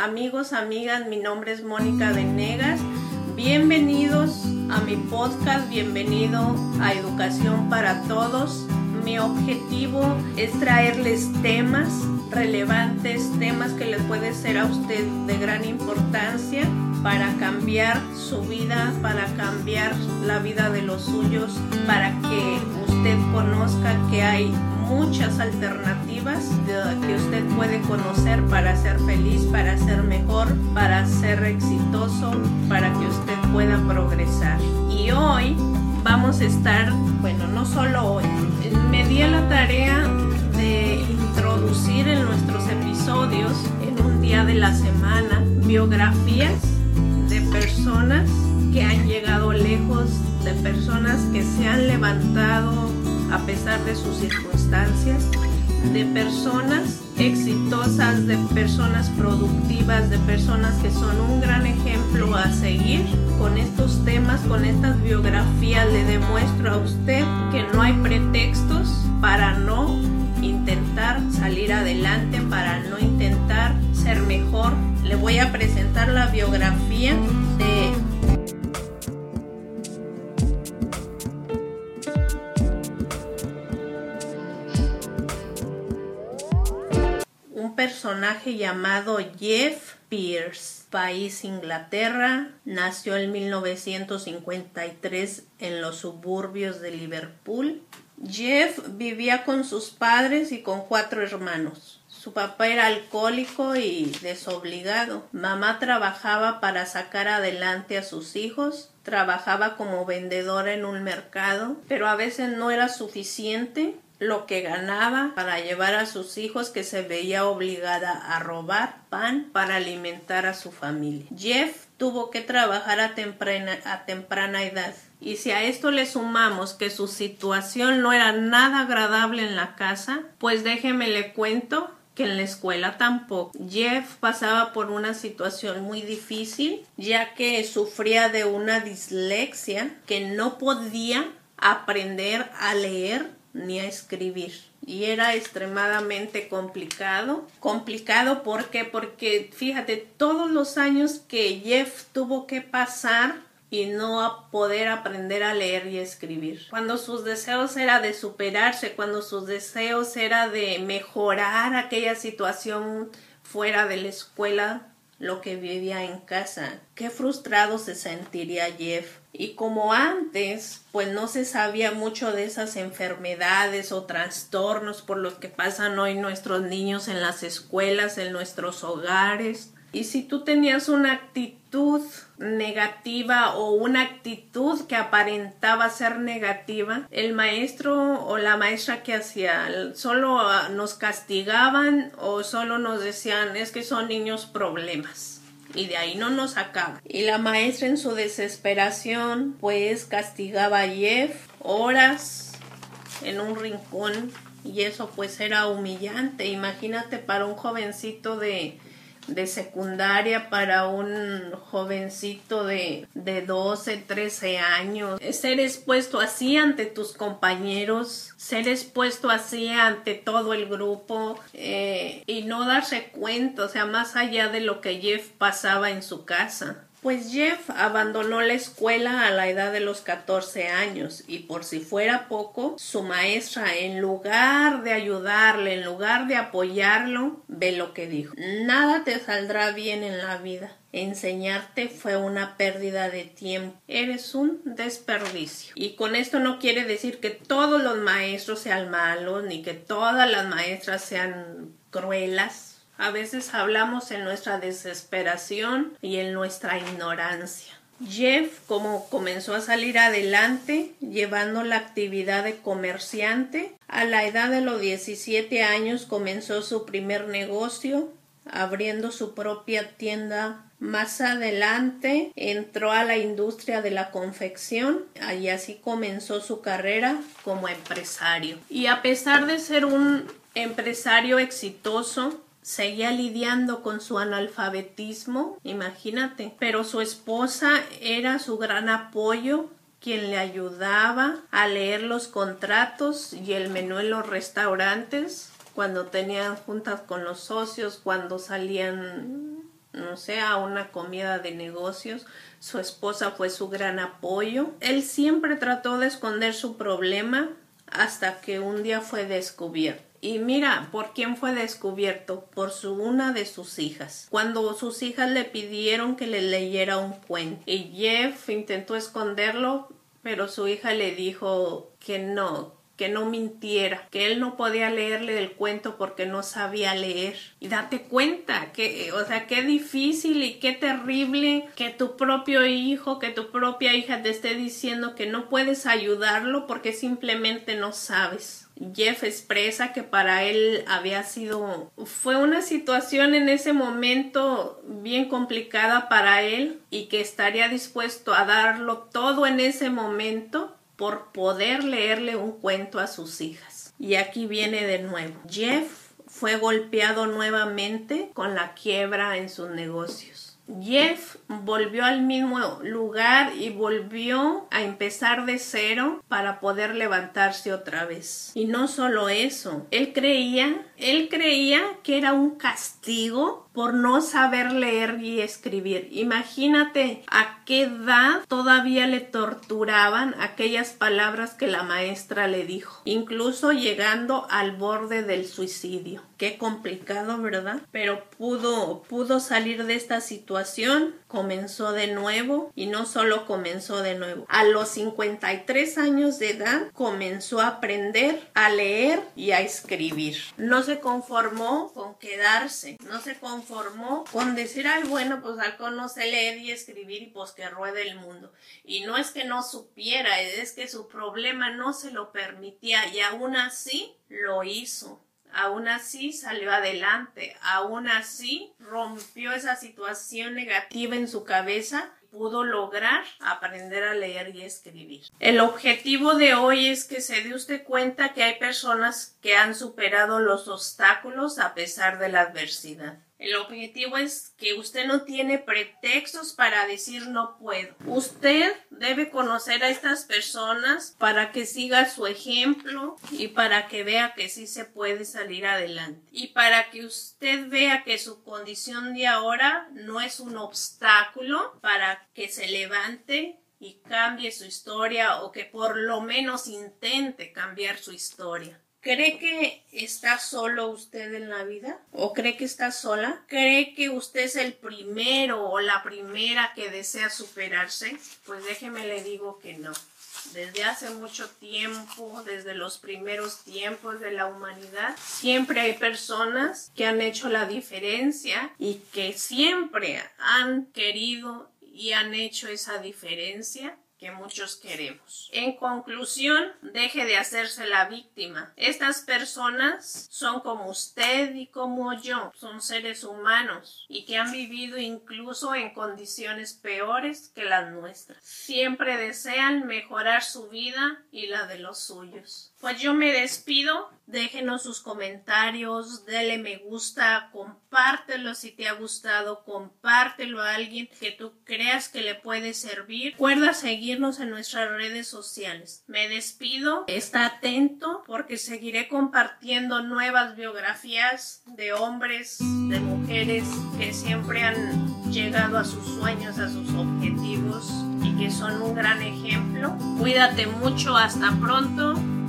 amigos, amigas, mi nombre es Mónica Venegas. Bienvenidos a mi podcast, bienvenido a Educación para Todos. Mi objetivo es traerles temas relevantes, temas que les puede ser a usted de gran importancia para cambiar su vida, para cambiar la vida de los suyos, para que usted conozca que hay muchas alternativas que usted puede conocer para ser feliz, para ser mejor, para ser exitoso, para que usted pueda progresar. Y hoy vamos a estar, bueno, no solo hoy, me di la tarea de introducir en nuestros episodios, en un día de la semana, biografías de personas que han llegado lejos, de personas que se han levantado a pesar de sus circunstancias, de personas exitosas, de personas productivas, de personas que son un gran ejemplo a seguir. Con estos temas, con estas biografías, le demuestro a usted que no hay pretextos para no intentar salir adelante, para no intentar ser mejor. Le voy a presentar la biografía de personaje llamado Jeff Pierce, país Inglaterra, nació en 1953 en los suburbios de Liverpool. Jeff vivía con sus padres y con cuatro hermanos. Su papá era alcohólico y desobligado. Mamá trabajaba para sacar adelante a sus hijos. Trabajaba como vendedora en un mercado, pero a veces no era suficiente lo que ganaba para llevar a sus hijos que se veía obligada a robar pan para alimentar a su familia. Jeff tuvo que trabajar a temprana, a temprana edad. Y si a esto le sumamos que su situación no era nada agradable en la casa, pues déjeme le cuento que en la escuela tampoco. Jeff pasaba por una situación muy difícil ya que sufría de una dislexia que no podía aprender a leer ni a escribir. Y era extremadamente complicado. Complicado ¿por porque fíjate, todos los años que Jeff tuvo que pasar y no poder aprender a leer y escribir. Cuando sus deseos era de superarse, cuando sus deseos era de mejorar aquella situación fuera de la escuela, lo que vivía en casa. Qué frustrado se sentiría Jeff. Y como antes, pues no se sabía mucho de esas enfermedades o trastornos por los que pasan hoy nuestros niños en las escuelas, en nuestros hogares. Y si tú tenías una actitud negativa o una actitud que aparentaba ser negativa, el maestro o la maestra que hacía solo ah, nos castigaban o solo nos decían es que son niños problemas y de ahí no nos sacaba. Y la maestra en su desesperación pues castigaba a Jeff horas en un rincón y eso pues era humillante. Imagínate para un jovencito de de secundaria para un jovencito de, de 12, 13 años. Ser expuesto así ante tus compañeros, ser expuesto así ante todo el grupo eh, y no darse cuenta, o sea, más allá de lo que Jeff pasaba en su casa. Pues Jeff abandonó la escuela a la edad de los 14 años y por si fuera poco, su maestra en lugar de ayudarle, en lugar de apoyarlo, ve lo que dijo. Nada te saldrá bien en la vida. Enseñarte fue una pérdida de tiempo. Eres un desperdicio. Y con esto no quiere decir que todos los maestros sean malos, ni que todas las maestras sean cruelas a veces hablamos en nuestra desesperación y en nuestra ignorancia. Jeff, como comenzó a salir adelante, llevando la actividad de comerciante, a la edad de los 17 años comenzó su primer negocio, abriendo su propia tienda más adelante entró a la industria de la confección y así comenzó su carrera como empresario. Y a pesar de ser un empresario exitoso, seguía lidiando con su analfabetismo, imagínate, pero su esposa era su gran apoyo quien le ayudaba a leer los contratos y el menú en los restaurantes cuando tenían juntas con los socios, cuando salían no sé, a una comida de negocios. Su esposa fue su gran apoyo. Él siempre trató de esconder su problema hasta que un día fue descubierto. Y mira, ¿por quién fue descubierto? Por su, una de sus hijas. Cuando sus hijas le pidieron que le leyera un cuento y Jeff intentó esconderlo, pero su hija le dijo que no, que no mintiera, que él no podía leerle el cuento porque no sabía leer. Y date cuenta que, o sea, qué difícil y qué terrible que tu propio hijo, que tu propia hija te esté diciendo que no puedes ayudarlo porque simplemente no sabes. Jeff expresa que para él había sido fue una situación en ese momento bien complicada para él y que estaría dispuesto a darlo todo en ese momento por poder leerle un cuento a sus hijas. Y aquí viene de nuevo. Jeff fue golpeado nuevamente con la quiebra en sus negocios. Jeff volvió al mismo lugar y volvió a empezar de cero para poder levantarse otra vez. Y no solo eso, él creía, él creía que era un castigo por no saber leer y escribir. Imagínate a qué edad todavía le torturaban aquellas palabras que la maestra le dijo, incluso llegando al borde del suicidio. Qué complicado, ¿verdad? Pero pudo pudo salir de esta situación, comenzó de nuevo y no solo comenzó de nuevo. A los 53 años de edad comenzó a aprender a leer y a escribir. No se conformó con quedarse, no se conformó con decir, ay, bueno, pues Halcón no leer y escribir y pues que ruede el mundo. Y no es que no supiera, es que su problema no se lo permitía y aún así lo hizo. Aún así salió adelante, aún así rompió esa situación negativa en su cabeza pudo lograr aprender a leer y escribir. El objetivo de hoy es que se dé usted cuenta que hay personas que han superado los obstáculos a pesar de la adversidad. El objetivo es que usted no tiene pretextos para decir no puedo. Usted debe conocer a estas personas para que siga su ejemplo y para que vea que sí se puede salir adelante. Y para que usted vea que su condición de ahora no es un obstáculo para que se levante y cambie su historia o que por lo menos intente cambiar su historia. ¿Cree que está solo usted en la vida? ¿O cree que está sola? ¿Cree que usted es el primero o la primera que desea superarse? Pues déjeme le digo que no. Desde hace mucho tiempo, desde los primeros tiempos de la humanidad, siempre hay personas que han hecho la diferencia y que siempre han querido y han hecho esa diferencia que muchos queremos. En conclusión, deje de hacerse la víctima. Estas personas son como usted y como yo, son seres humanos y que han vivido incluso en condiciones peores que las nuestras. Siempre desean mejorar su vida y la de los suyos. Pues yo me despido. Déjenos sus comentarios, dele me gusta, compártelo si te ha gustado, compártelo a alguien que tú creas que le puede servir. Recuerda seguirnos en nuestras redes sociales. Me despido. Está atento porque seguiré compartiendo nuevas biografías de hombres, de mujeres que siempre han llegado a sus sueños, a sus objetivos y que son un gran ejemplo. Cuídate mucho. Hasta pronto.